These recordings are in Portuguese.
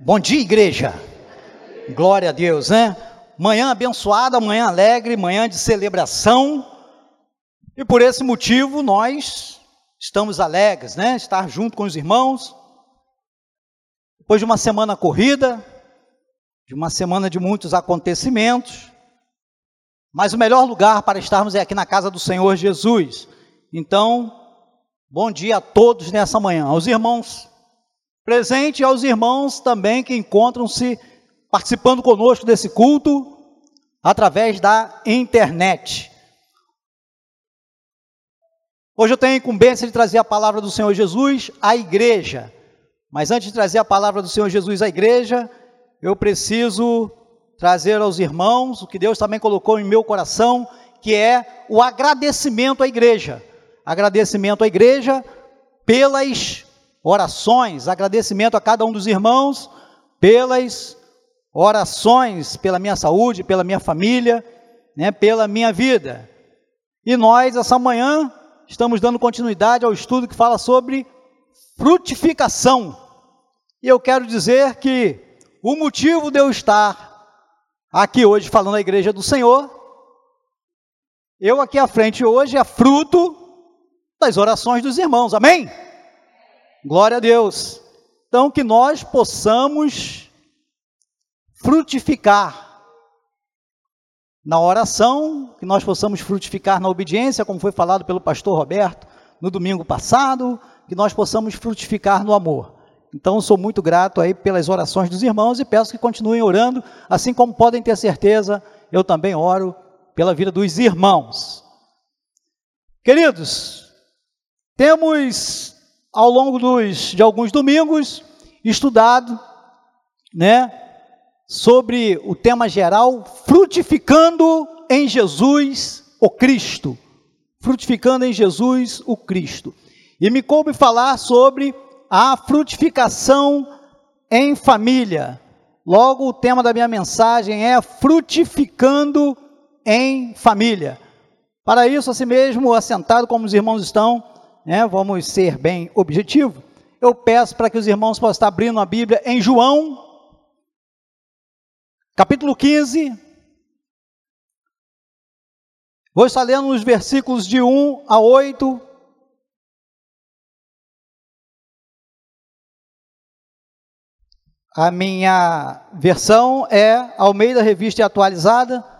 Bom dia, igreja. Glória a Deus, né? Manhã abençoada, manhã alegre, manhã de celebração. E por esse motivo nós estamos alegres, né? Estar junto com os irmãos. Depois de uma semana corrida, de uma semana de muitos acontecimentos, mas o melhor lugar para estarmos é aqui na casa do Senhor Jesus. Então, bom dia a todos nessa manhã, aos irmãos presentes e aos irmãos também que encontram-se participando conosco desse culto através da internet. Hoje eu tenho a incumbência de trazer a palavra do Senhor Jesus à igreja. Mas antes de trazer a palavra do Senhor Jesus à igreja, eu preciso trazer aos irmãos o que Deus também colocou em meu coração, que é o agradecimento à igreja. Agradecimento à igreja pelas orações, agradecimento a cada um dos irmãos pelas orações pela minha saúde, pela minha família, né, pela minha vida. E nós, essa manhã, estamos dando continuidade ao estudo que fala sobre frutificação. E eu quero dizer que o motivo de eu estar aqui hoje falando à igreja do Senhor, eu aqui à frente hoje é fruto das orações dos irmãos, amém? Glória a Deus. Então, que nós possamos frutificar na oração, que nós possamos frutificar na obediência, como foi falado pelo pastor Roberto no domingo passado, que nós possamos frutificar no amor. Então, sou muito grato aí pelas orações dos irmãos e peço que continuem orando, assim como podem ter certeza, eu também oro pela vida dos irmãos. Queridos, temos ao longo dos, de alguns domingos estudado, né, sobre o tema geral frutificando em Jesus o Cristo. Frutificando em Jesus o Cristo. E me coube falar sobre a frutificação em família. Logo, o tema da minha mensagem é frutificando em família. Para isso, assim mesmo, assentado como os irmãos estão, né, vamos ser bem objetivos. Eu peço para que os irmãos possam estar abrindo a Bíblia em João, capítulo 15. Vou estar lendo os versículos de 1 a 8. A minha versão é Almeida Revista Atualizada.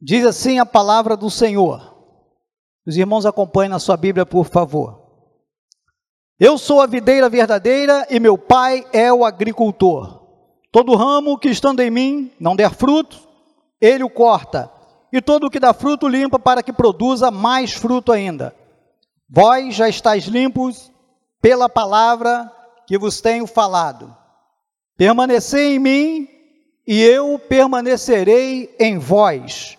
Diz assim a palavra do Senhor. Os irmãos acompanhem na sua Bíblia, por favor. Eu sou a videira verdadeira e meu pai é o agricultor. Todo ramo que estando em mim não der fruto, ele o corta, e todo o que dá fruto limpa para que produza mais fruto ainda. Vós já estáis limpos pela palavra que vos tenho falado. Permanecei em mim e eu permanecerei em vós.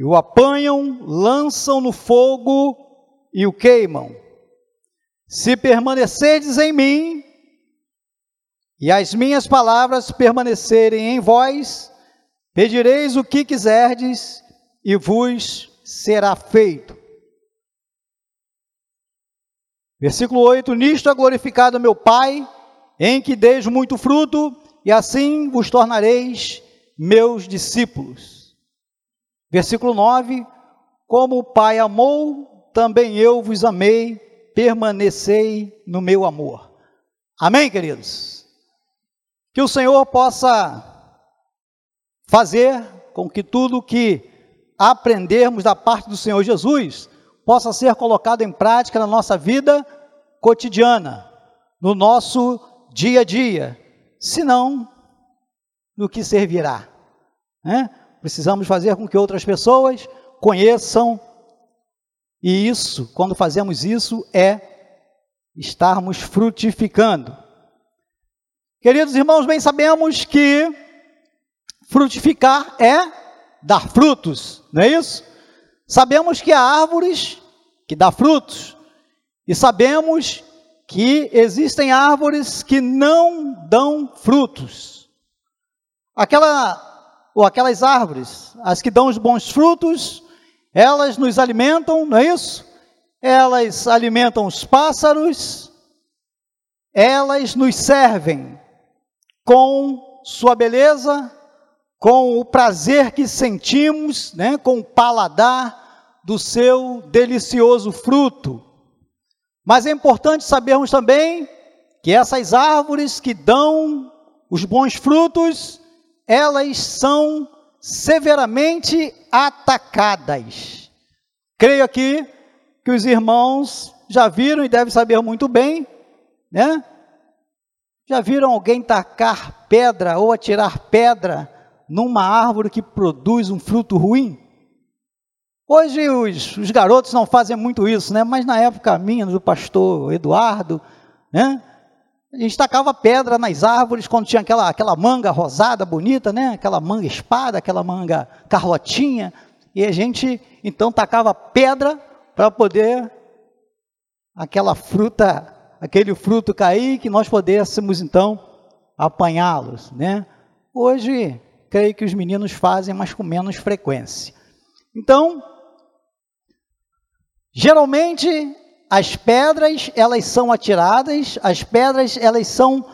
E o apanham, lançam no fogo e o queimam. Se permanecerdes em mim e as minhas palavras permanecerem em vós, pedireis o que quiserdes e vos será feito. Versículo 8: Nisto é glorificado meu Pai, em que deis muito fruto, e assim vos tornareis meus discípulos. Versículo 9: Como o Pai amou, também eu vos amei, permanecei no meu amor. Amém, queridos? Que o Senhor possa fazer com que tudo que aprendermos da parte do Senhor Jesus possa ser colocado em prática na nossa vida cotidiana, no nosso dia a dia. Senão, no que servirá? Né? Precisamos fazer com que outras pessoas conheçam, e isso, quando fazemos isso, é estarmos frutificando. Queridos irmãos, bem sabemos que frutificar é dar frutos, não é isso? Sabemos que há árvores que dão frutos, e sabemos que existem árvores que não dão frutos. Aquela ou aquelas árvores, as que dão os bons frutos, elas nos alimentam, não é isso? Elas alimentam os pássaros, elas nos servem com sua beleza, com o prazer que sentimos, né, com o paladar do seu delicioso fruto. Mas é importante sabermos também que essas árvores que dão os bons frutos, elas são severamente atacadas. Creio aqui que os irmãos já viram e devem saber muito bem, né? Já viram alguém tacar pedra ou atirar pedra numa árvore que produz um fruto ruim? Hoje os, os, garotos não fazem muito isso, né? Mas na época minha, do pastor Eduardo, né? A gente tacava pedra nas árvores quando tinha aquela, aquela manga rosada, bonita, né? Aquela manga espada, aquela manga carrotinha. E a gente então tacava pedra para poder aquela fruta, aquele fruto cair, que nós pudéssemos então apanhá-los, né? Hoje creio que os meninos fazem, mas com menos frequência. Então, geralmente as pedras elas são atiradas, as pedras elas são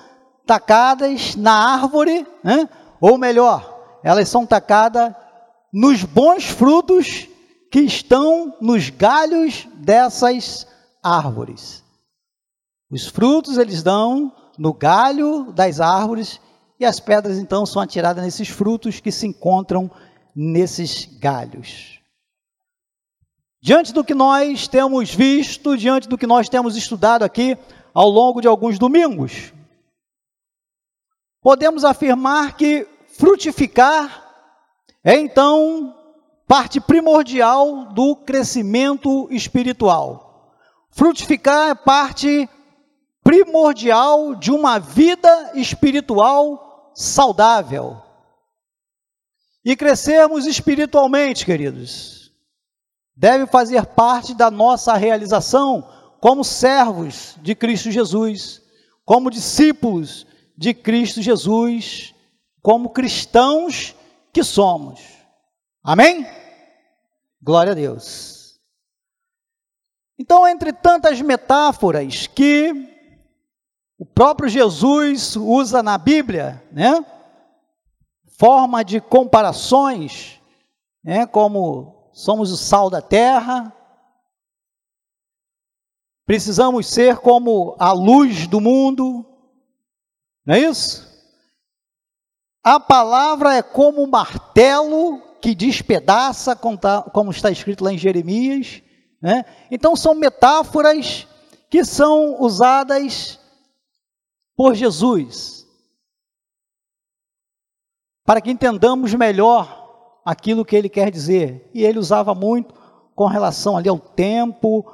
tacadas na árvore, né? ou melhor, elas são tacadas nos bons frutos que estão nos galhos dessas árvores. Os frutos eles dão no galho das árvores e as pedras então são atiradas nesses frutos que se encontram nesses galhos. Diante do que nós temos visto, diante do que nós temos estudado aqui ao longo de alguns domingos, podemos afirmar que frutificar é então parte primordial do crescimento espiritual. Frutificar é parte primordial de uma vida espiritual saudável. E crescermos espiritualmente, queridos, deve fazer parte da nossa realização como servos de Cristo Jesus, como discípulos de Cristo Jesus, como cristãos que somos. Amém? Glória a Deus. Então, entre tantas metáforas que o próprio Jesus usa na Bíblia, né? Forma de comparações, né? Como somos o sal da terra, precisamos ser como a luz do mundo, não é isso? A palavra é como um martelo que despedaça, como está escrito lá em Jeremias. Né? Então, são metáforas que são usadas por Jesus, para que entendamos melhor aquilo que ele quer dizer. E ele usava muito com relação ali ao tempo,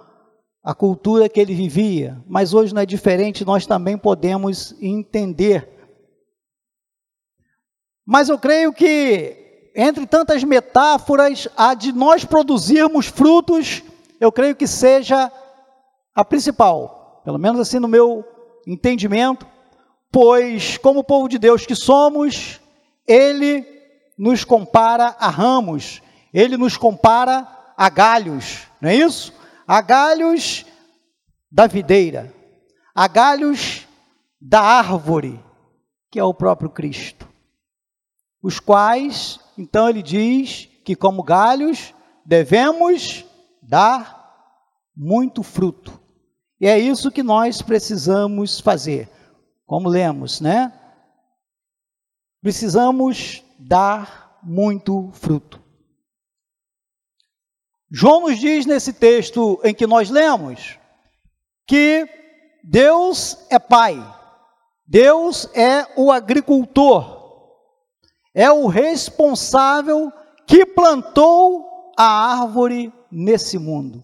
a cultura que ele vivia, mas hoje não é diferente, nós também podemos entender. Mas eu creio que, entre tantas metáforas, a de nós produzirmos frutos, eu creio que seja a principal, pelo menos assim no meu entendimento, pois, como povo de Deus que somos, ele nos compara a ramos, ele nos compara a galhos, não é isso? A galhos da videira, a galhos da árvore, que é o próprio Cristo. Os quais, então, ele diz que, como galhos, devemos dar muito fruto. E é isso que nós precisamos fazer como lemos, né? Precisamos dar muito fruto. João nos diz nesse texto em que nós lemos que Deus é Pai, Deus é o agricultor, é o responsável que plantou a árvore nesse mundo.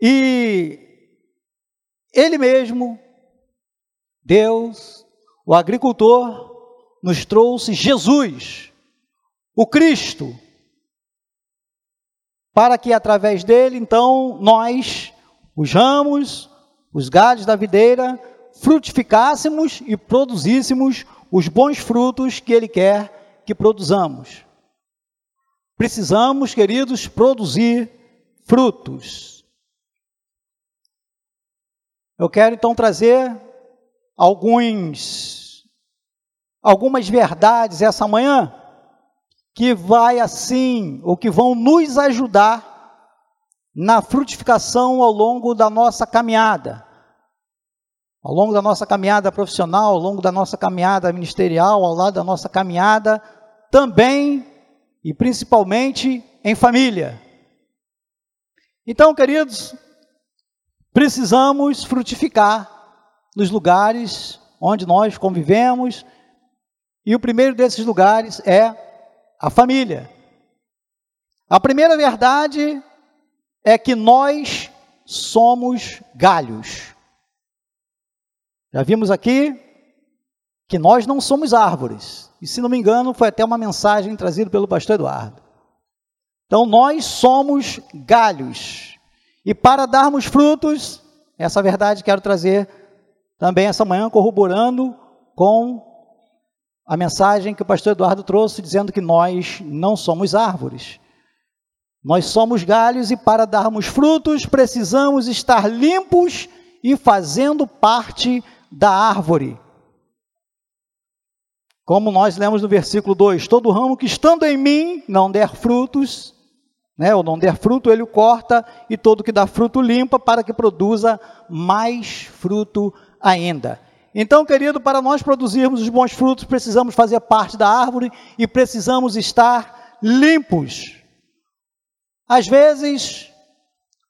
E ele mesmo, Deus, o agricultor, nos trouxe Jesus, o Cristo, para que através dele, então, nós, os ramos, os galhos da videira, frutificássemos e produzíssemos os bons frutos que ele quer que produzamos. Precisamos, queridos, produzir frutos. Eu quero então trazer alguns algumas verdades essa manhã que vai assim, ou que vão nos ajudar na frutificação ao longo da nossa caminhada. Ao longo da nossa caminhada profissional, ao longo da nossa caminhada ministerial, ao lado da nossa caminhada também e principalmente em família. Então, queridos, precisamos frutificar nos lugares onde nós convivemos, e o primeiro desses lugares é a família. A primeira verdade é que nós somos galhos. Já vimos aqui que nós não somos árvores. E se não me engano, foi até uma mensagem trazida pelo pastor Eduardo. Então, nós somos galhos. E para darmos frutos, essa verdade quero trazer também essa manhã, corroborando com a mensagem que o pastor Eduardo trouxe, dizendo que nós não somos árvores. Nós somos galhos e para darmos frutos precisamos estar limpos e fazendo parte da árvore. Como nós lemos no versículo 2: Todo ramo que estando em mim não der frutos, né, ou não der fruto, ele o corta, e todo que dá fruto limpa, para que produza mais fruto ainda. Então, querido, para nós produzirmos os bons frutos, precisamos fazer parte da árvore e precisamos estar limpos. Às vezes,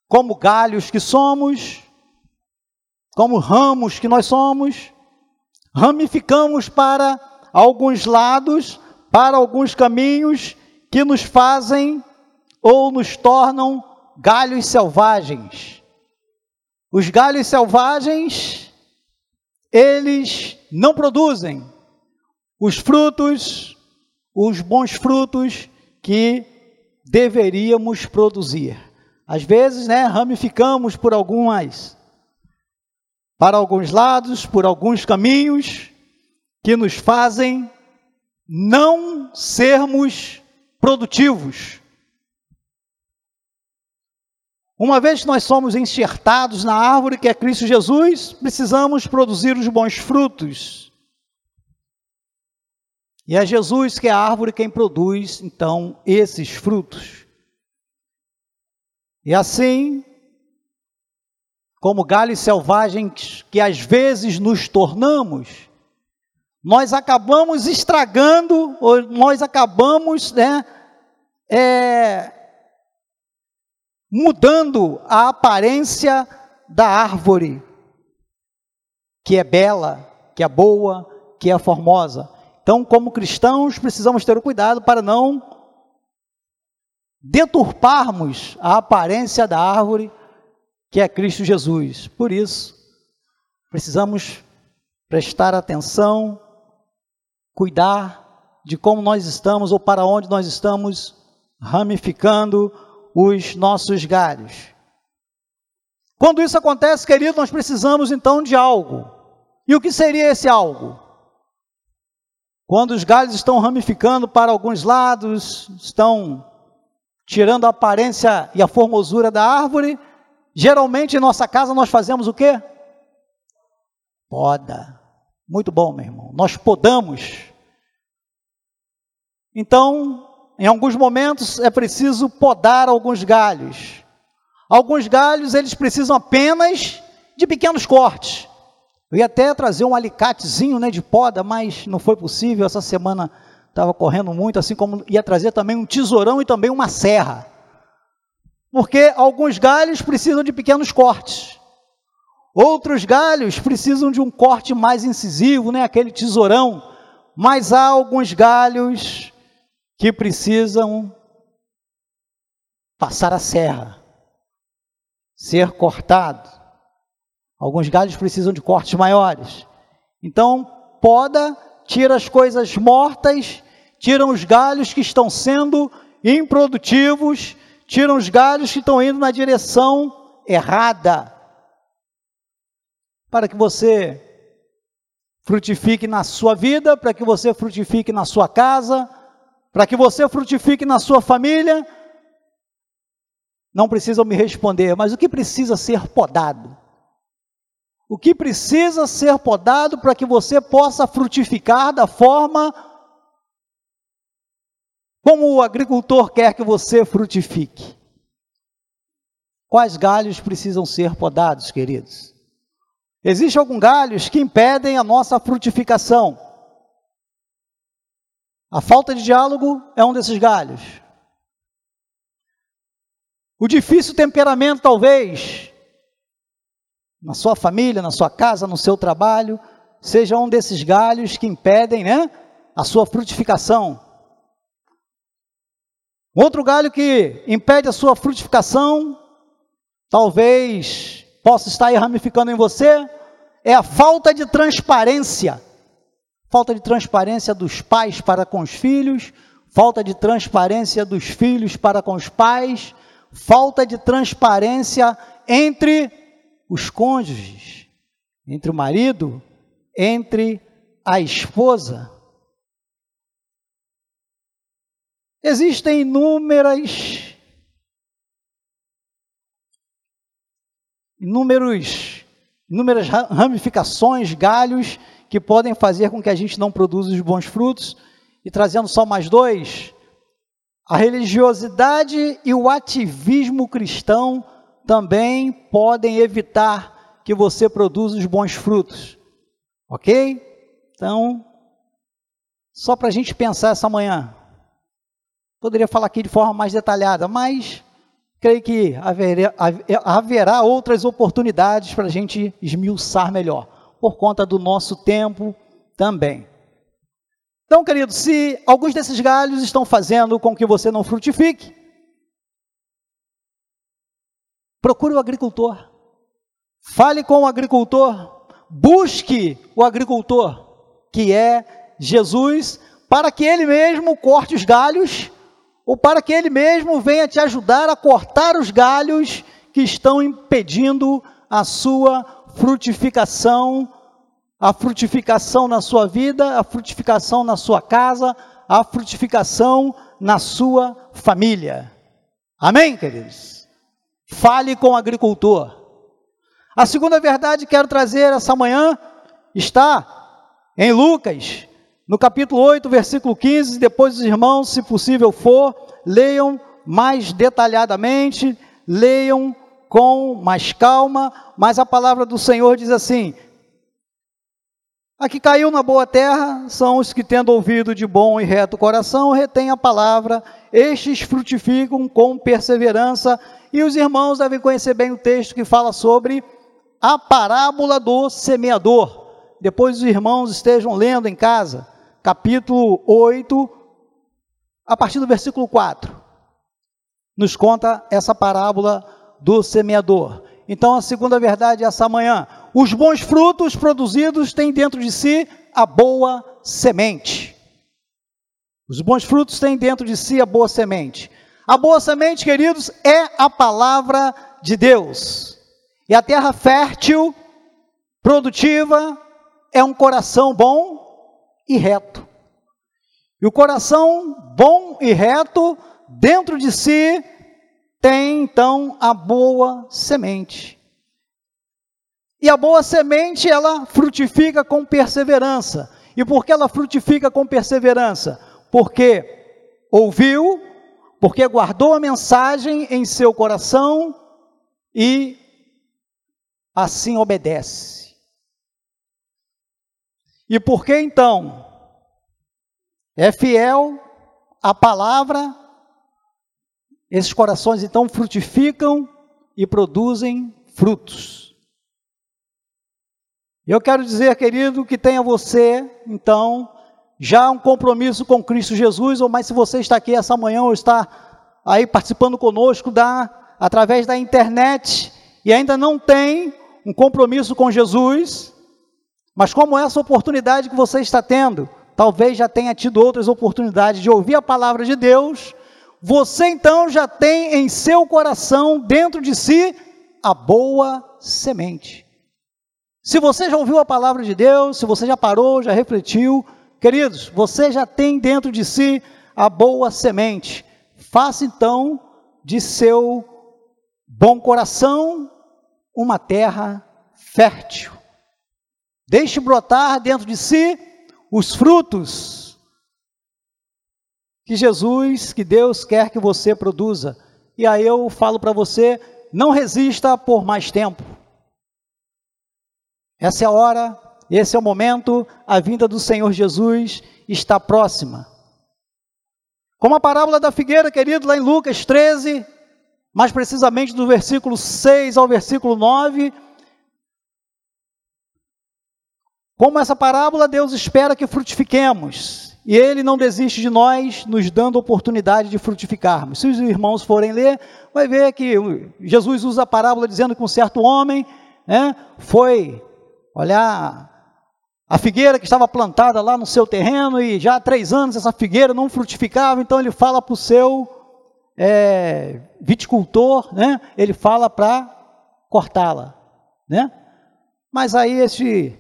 como galhos que somos, como ramos que nós somos, ramificamos para alguns lados, para alguns caminhos que nos fazem ou nos tornam galhos selvagens. Os galhos selvagens, eles não produzem os frutos, os bons frutos que deveríamos produzir. Às vezes, né, ramificamos por algumas para alguns lados, por alguns caminhos que nos fazem não sermos produtivos. Uma vez que nós somos enxertados na árvore que é Cristo Jesus, precisamos produzir os bons frutos. E é Jesus que é a árvore quem produz, então, esses frutos. E assim, como galhos selvagens que às vezes nos tornamos, nós acabamos estragando, ou nós acabamos né, é, mudando a aparência da árvore, que é bela, que é boa, que é formosa. Então, como cristãos, precisamos ter o cuidado para não deturparmos a aparência da árvore que é Cristo Jesus. Por isso, precisamos prestar atenção, cuidar de como nós estamos ou para onde nós estamos ramificando os nossos galhos. Quando isso acontece, querido, nós precisamos então de algo. E o que seria esse algo? Quando os galhos estão ramificando para alguns lados, estão tirando a aparência e a formosura da árvore, Geralmente em nossa casa nós fazemos o quê? Poda. Muito bom, meu irmão. Nós podamos. Então, em alguns momentos é preciso podar alguns galhos. Alguns galhos eles precisam apenas de pequenos cortes. Eu ia até trazer um alicatezinho né, de poda, mas não foi possível. Essa semana estava correndo muito, assim como ia trazer também um tesourão e também uma serra. Porque alguns galhos precisam de pequenos cortes. Outros galhos precisam de um corte mais incisivo, né? aquele tesourão. Mas há alguns galhos que precisam passar a serra. ser cortado. Alguns galhos precisam de cortes maiores. Então, poda, tira as coisas mortas, tira os galhos que estão sendo improdutivos, tira os galhos que estão indo na direção errada. Para que você frutifique na sua vida, para que você frutifique na sua casa, para que você frutifique na sua família. Não precisam me responder, mas o que precisa ser podado? O que precisa ser podado para que você possa frutificar da forma como o agricultor quer que você frutifique? Quais galhos precisam ser podados, queridos? Existem alguns galhos que impedem a nossa frutificação. A falta de diálogo é um desses galhos. O difícil temperamento, talvez, na sua família, na sua casa, no seu trabalho, seja um desses galhos que impedem né, a sua frutificação. Outro galho que impede a sua frutificação, talvez possa estar ramificando em você, é a falta de transparência. Falta de transparência dos pais para com os filhos, falta de transparência dos filhos para com os pais, falta de transparência entre os cônjuges, entre o marido, entre a esposa. Existem inúmeras inúmeros inúmeras ramificações, galhos que podem fazer com que a gente não produza os bons frutos. E trazendo só mais dois, a religiosidade e o ativismo cristão também podem evitar que você produza os bons frutos. Ok? Então, só para a gente pensar essa manhã. Poderia falar aqui de forma mais detalhada, mas creio que haverá, haverá outras oportunidades para a gente esmiuçar melhor, por conta do nosso tempo também. Então, querido, se alguns desses galhos estão fazendo com que você não frutifique, procure o agricultor, fale com o agricultor, busque o agricultor, que é Jesus, para que ele mesmo corte os galhos ou para que Ele mesmo venha te ajudar a cortar os galhos que estão impedindo a sua frutificação, a frutificação na sua vida, a frutificação na sua casa, a frutificação na sua família. Amém, queridos? Fale com o agricultor. A segunda verdade que quero trazer essa manhã está em Lucas, no capítulo 8, versículo 15, depois os irmãos, se possível for, leiam mais detalhadamente, leiam com mais calma, mas a palavra do Senhor diz assim: A que caiu na boa terra são os que, tendo ouvido de bom e reto coração, retêm a palavra, estes frutificam com perseverança, e os irmãos devem conhecer bem o texto que fala sobre a parábola do semeador. Depois os irmãos estejam lendo em casa capítulo 8, a partir do versículo 4, nos conta essa parábola do semeador. Então, a segunda verdade é essa manhã: os bons frutos produzidos têm dentro de si a boa semente. Os bons frutos têm dentro de si a boa semente. A boa semente, queridos, é a palavra de Deus. E a terra fértil, produtiva, é um coração bom e reto. E o coração bom e reto, dentro de si, tem então a boa semente. E a boa semente, ela frutifica com perseverança. E por que ela frutifica com perseverança? Porque ouviu, porque guardou a mensagem em seu coração e assim obedece. E por que então é fiel à palavra, esses corações então frutificam e produzem frutos. Eu quero dizer, querido, que tenha você, então, já um compromisso com Cristo Jesus, ou mais se você está aqui essa manhã ou está aí participando conosco da, através da internet, e ainda não tem um compromisso com Jesus, mas como essa oportunidade que você está tendo, talvez já tenha tido outras oportunidades de ouvir a palavra de Deus, você então já tem em seu coração, dentro de si, a boa semente. Se você já ouviu a palavra de Deus, se você já parou, já refletiu, queridos, você já tem dentro de si a boa semente. Faça então de seu bom coração uma terra fértil. Deixe brotar dentro de si os frutos que Jesus, que Deus quer que você produza. E aí eu falo para você, não resista por mais tempo. Essa é a hora, esse é o momento, a vinda do Senhor Jesus está próxima. Como a parábola da figueira, querido, lá em Lucas 13, mais precisamente do versículo 6 ao versículo 9. Como essa parábola, Deus espera que frutifiquemos, e Ele não desiste de nós, nos dando oportunidade de frutificarmos. Se os irmãos forem ler, vai ver que Jesus usa a parábola dizendo que um certo homem né, foi olhar a figueira que estava plantada lá no seu terreno e já há três anos essa figueira não frutificava, então ele fala para o seu é, viticultor, né? Ele fala para cortá-la, né? Mas aí esse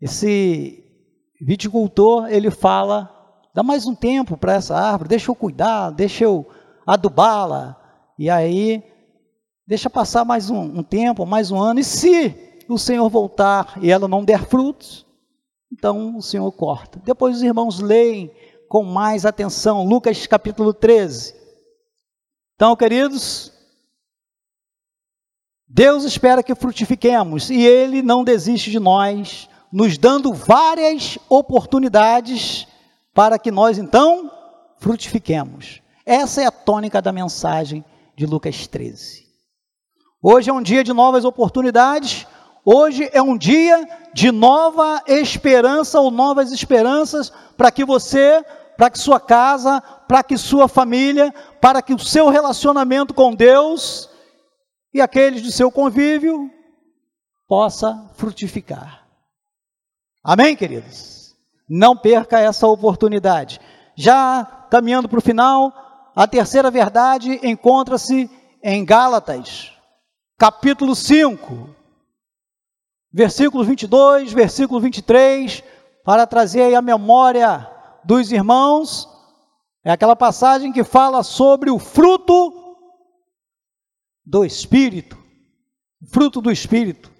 esse viticultor ele fala, dá mais um tempo para essa árvore, deixa eu cuidar, deixa eu adubá-la e aí deixa passar mais um, um tempo, mais um ano e se o Senhor voltar e ela não der frutos, então o Senhor corta. Depois os irmãos leem com mais atenção Lucas capítulo 13. Então, queridos, Deus espera que frutifiquemos e Ele não desiste de nós, nos dando várias oportunidades para que nós então frutifiquemos. Essa é a tônica da mensagem de Lucas 13. Hoje é um dia de novas oportunidades, Hoje é um dia de nova esperança ou novas esperanças para que você, para que sua casa, para que sua família, para que o seu relacionamento com Deus e aqueles do seu convívio possa frutificar. Amém, queridos? Não perca essa oportunidade. Já caminhando para o final, a terceira verdade encontra-se em Gálatas, capítulo 5 versículo 22, versículo 23, para trazer aí a memória dos irmãos, é aquela passagem que fala sobre o fruto do Espírito, fruto do Espírito.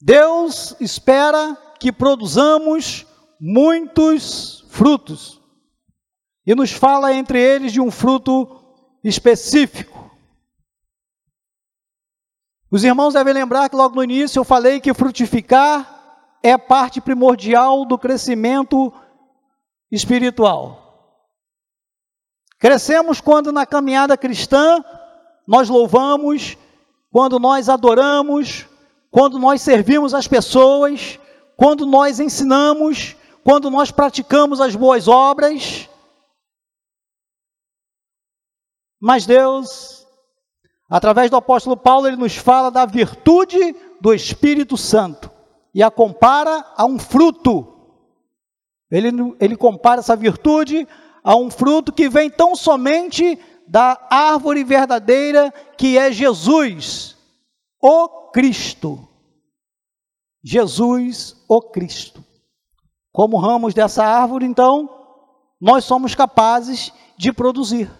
Deus espera que produzamos muitos frutos, e nos fala entre eles de um fruto específico. Os irmãos devem lembrar que logo no início eu falei que frutificar é parte primordial do crescimento espiritual. Crescemos quando na caminhada cristã nós louvamos, quando nós adoramos, quando nós servimos as pessoas, quando nós ensinamos, quando nós praticamos as boas obras. Mas Deus Através do apóstolo Paulo, ele nos fala da virtude do Espírito Santo e a compara a um fruto. Ele, ele compara essa virtude a um fruto que vem tão somente da árvore verdadeira que é Jesus, o Cristo. Jesus, o Cristo. Como ramos dessa árvore, então, nós somos capazes de produzir.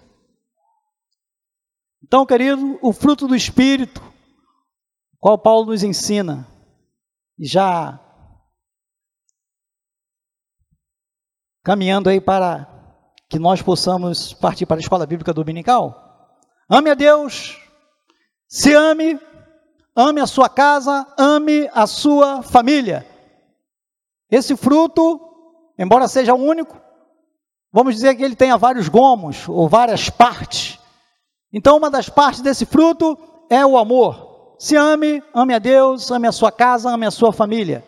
Então, querido, o fruto do Espírito, qual Paulo nos ensina, já caminhando aí para que nós possamos partir para a escola bíblica dominical. Ame a Deus, se ame, ame a sua casa, ame a sua família. Esse fruto, embora seja único, vamos dizer que ele tenha vários gomos ou várias partes. Então, uma das partes desse fruto é o amor. Se ame, ame a Deus, ame a sua casa, ame a sua família.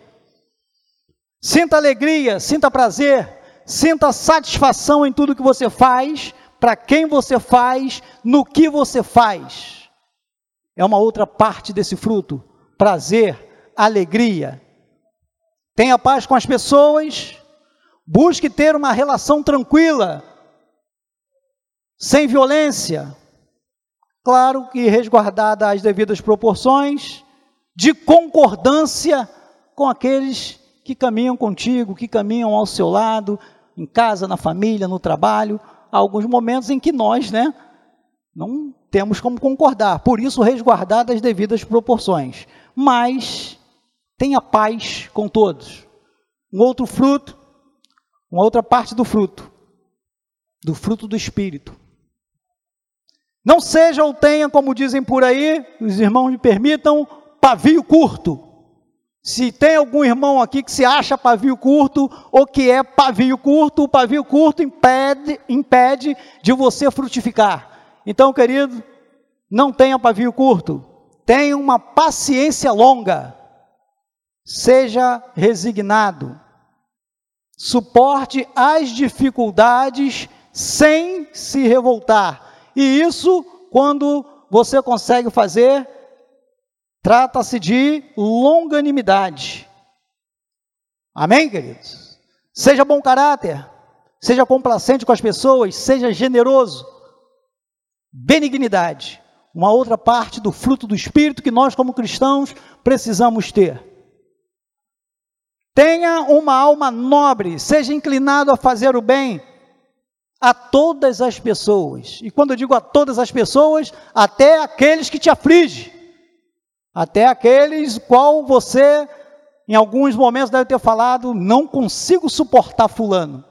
Sinta alegria, sinta prazer, sinta satisfação em tudo que você faz, para quem você faz, no que você faz. É uma outra parte desse fruto. Prazer, alegria. Tenha paz com as pessoas, busque ter uma relação tranquila, sem violência. Claro que resguardada as devidas proporções, de concordância com aqueles que caminham contigo, que caminham ao seu lado, em casa, na família, no trabalho. Há alguns momentos em que nós, né, não temos como concordar, por isso resguardar as devidas proporções. Mas tenha paz com todos. Um outro fruto, uma outra parte do fruto, do fruto do Espírito. Não seja ou tenha, como dizem por aí, os irmãos me permitam, pavio curto. Se tem algum irmão aqui que se acha pavio curto ou que é pavio curto, o pavio curto impede, impede de você frutificar. Então, querido, não tenha pavio curto, tenha uma paciência longa, seja resignado, suporte as dificuldades sem se revoltar. E isso, quando você consegue fazer, trata-se de longanimidade. Amém, queridos? Seja bom caráter, seja complacente com as pessoas, seja generoso benignidade, uma outra parte do fruto do Espírito que nós, como cristãos, precisamos ter. Tenha uma alma nobre, seja inclinado a fazer o bem a todas as pessoas. E quando eu digo a todas as pessoas, até aqueles que te afligem, até aqueles qual você, em alguns momentos, deve ter falado: não consigo suportar Fulano.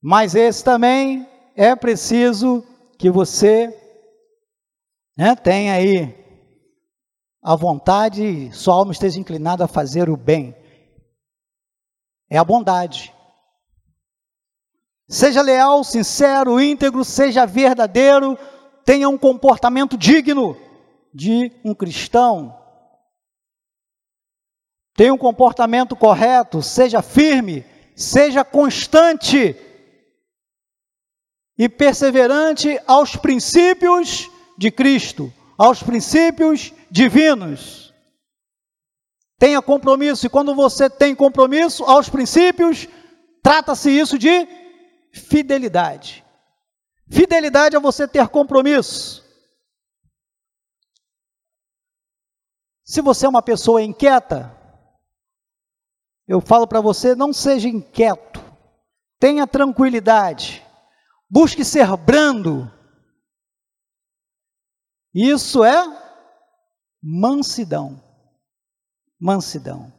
Mas esse também é preciso que você né, tenha aí a vontade, sua alma esteja inclinada a fazer o bem. É a bondade. Seja leal, sincero, íntegro, seja verdadeiro, tenha um comportamento digno de um cristão. Tenha um comportamento correto, seja firme, seja constante e perseverante aos princípios de Cristo, aos princípios divinos. Tenha compromisso, e quando você tem compromisso aos princípios, trata-se isso de fidelidade. Fidelidade é você ter compromisso. Se você é uma pessoa inquieta, eu falo para você, não seja inquieto, tenha tranquilidade. Busque ser brando. Isso é mansidão. Mansidão.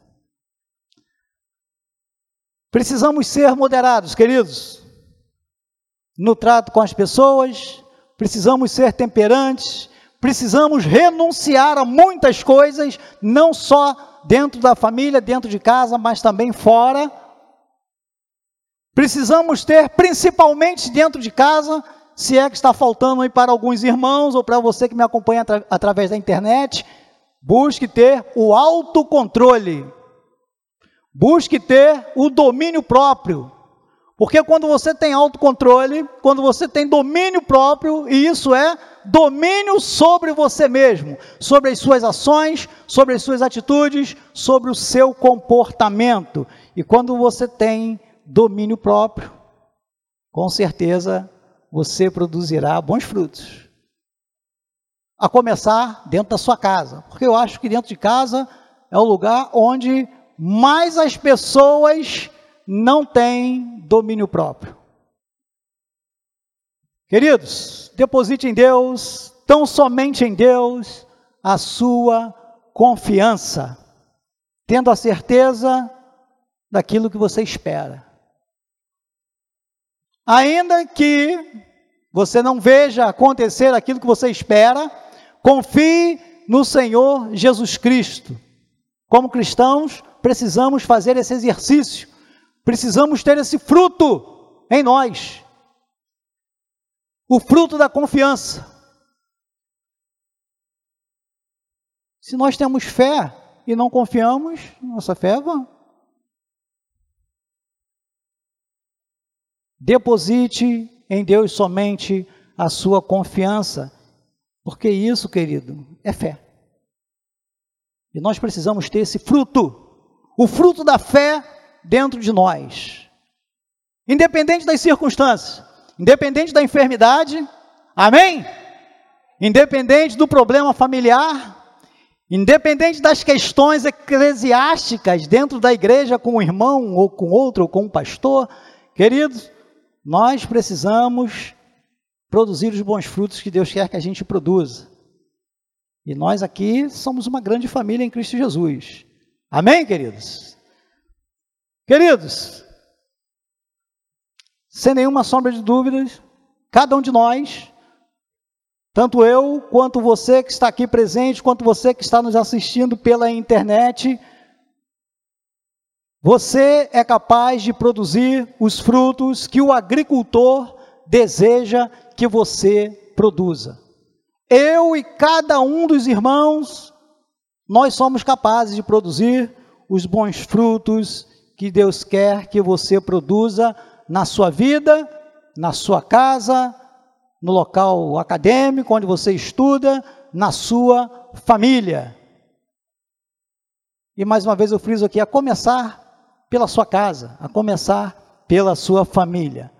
Precisamos ser moderados, queridos, no trato com as pessoas, precisamos ser temperantes, precisamos renunciar a muitas coisas, não só dentro da família, dentro de casa, mas também fora Precisamos ter, principalmente dentro de casa, se é que está faltando aí para alguns irmãos ou para você que me acompanha atra através da internet, busque ter o autocontrole. Busque ter o domínio próprio. Porque quando você tem autocontrole, quando você tem domínio próprio, e isso é domínio sobre você mesmo, sobre as suas ações, sobre as suas atitudes, sobre o seu comportamento. E quando você tem domínio próprio, com certeza você produzirá bons frutos. A começar dentro da sua casa, porque eu acho que dentro de casa é o lugar onde mais as pessoas não têm domínio próprio. Queridos, deposite em Deus, tão somente em Deus, a sua confiança, tendo a certeza daquilo que você espera. Ainda que você não veja acontecer aquilo que você espera, confie no Senhor Jesus Cristo. Como cristãos, precisamos fazer esse exercício, precisamos ter esse fruto em nós o fruto da confiança. Se nós temos fé e não confiamos, nossa fé é vã. Deposite em Deus somente a sua confiança. Porque isso, querido, é fé. E nós precisamos ter esse fruto, o fruto da fé dentro de nós. Independente das circunstâncias, independente da enfermidade, amém? Independente do problema familiar, independente das questões eclesiásticas dentro da igreja com um irmão ou com outro ou com um pastor, queridos, nós precisamos produzir os bons frutos que Deus quer que a gente produza. E nós aqui somos uma grande família em Cristo Jesus. Amém, queridos? Queridos, sem nenhuma sombra de dúvidas, cada um de nós, tanto eu quanto você que está aqui presente, quanto você que está nos assistindo pela internet, você é capaz de produzir os frutos que o agricultor deseja que você produza. Eu e cada um dos irmãos, nós somos capazes de produzir os bons frutos que Deus quer que você produza na sua vida, na sua casa, no local acadêmico onde você estuda, na sua família. E mais uma vez eu friso aqui, a começar pela sua casa, a começar pela sua família.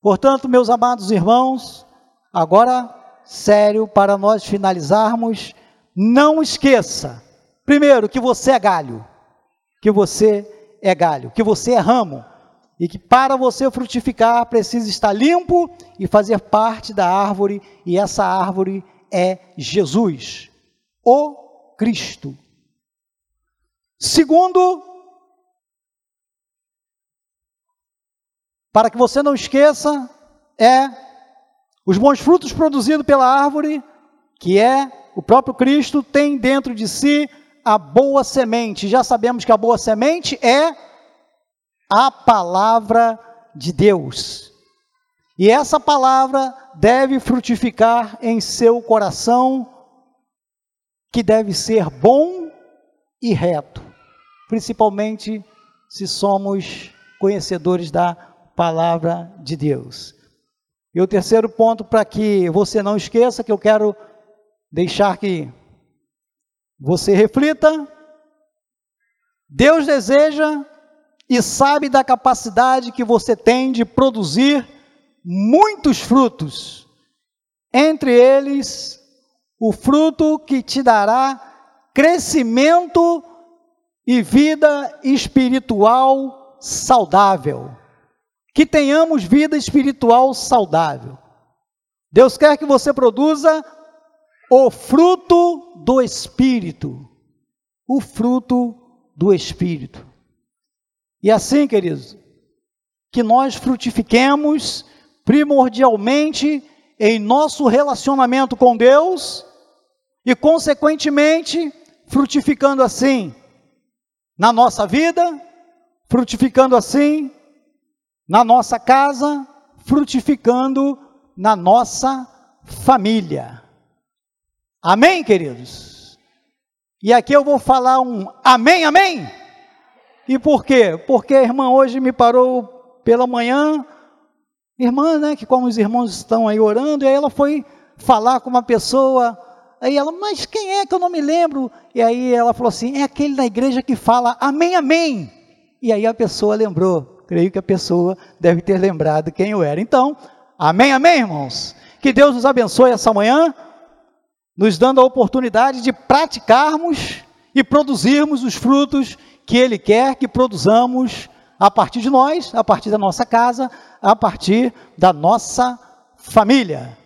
Portanto, meus amados irmãos, agora sério para nós finalizarmos, não esqueça, primeiro, que você é galho, que você é galho, que você é ramo, e que para você frutificar precisa estar limpo e fazer parte da árvore, e essa árvore é Jesus, o Cristo. Segundo, para que você não esqueça, é os bons frutos produzidos pela árvore, que é o próprio Cristo, tem dentro de si a boa semente. Já sabemos que a boa semente é a palavra de Deus. E essa palavra deve frutificar em seu coração, que deve ser bom e reto, principalmente se somos conhecedores da palavra de Deus. E o terceiro ponto, para que você não esqueça, que eu quero deixar que você reflita: Deus deseja e sabe da capacidade que você tem de produzir muitos frutos, entre eles o fruto que te dará crescimento e vida espiritual saudável. Que tenhamos vida espiritual saudável. Deus quer que você produza o fruto do Espírito. O fruto do Espírito. E assim, queridos, que nós frutifiquemos primordialmente em nosso relacionamento com Deus e, consequentemente, frutificando assim na nossa vida, frutificando assim na nossa casa, frutificando na nossa família. Amém, queridos? E aqui eu vou falar um amém, amém? E por quê? Porque a irmã hoje me parou pela manhã, irmã, né, que como os irmãos estão aí orando, e aí ela foi falar com uma pessoa, aí ela, mas quem é que eu não me lembro? E aí ela falou assim, é aquele da igreja que fala amém, amém. E aí a pessoa lembrou, creio que a pessoa deve ter lembrado quem eu era. Então, amém, amém, irmãos? Que Deus nos abençoe essa manhã, nos dando a oportunidade de praticarmos e produzirmos os frutos que Ele quer que produzamos a partir de nós, a partir da nossa casa, a partir da nossa família.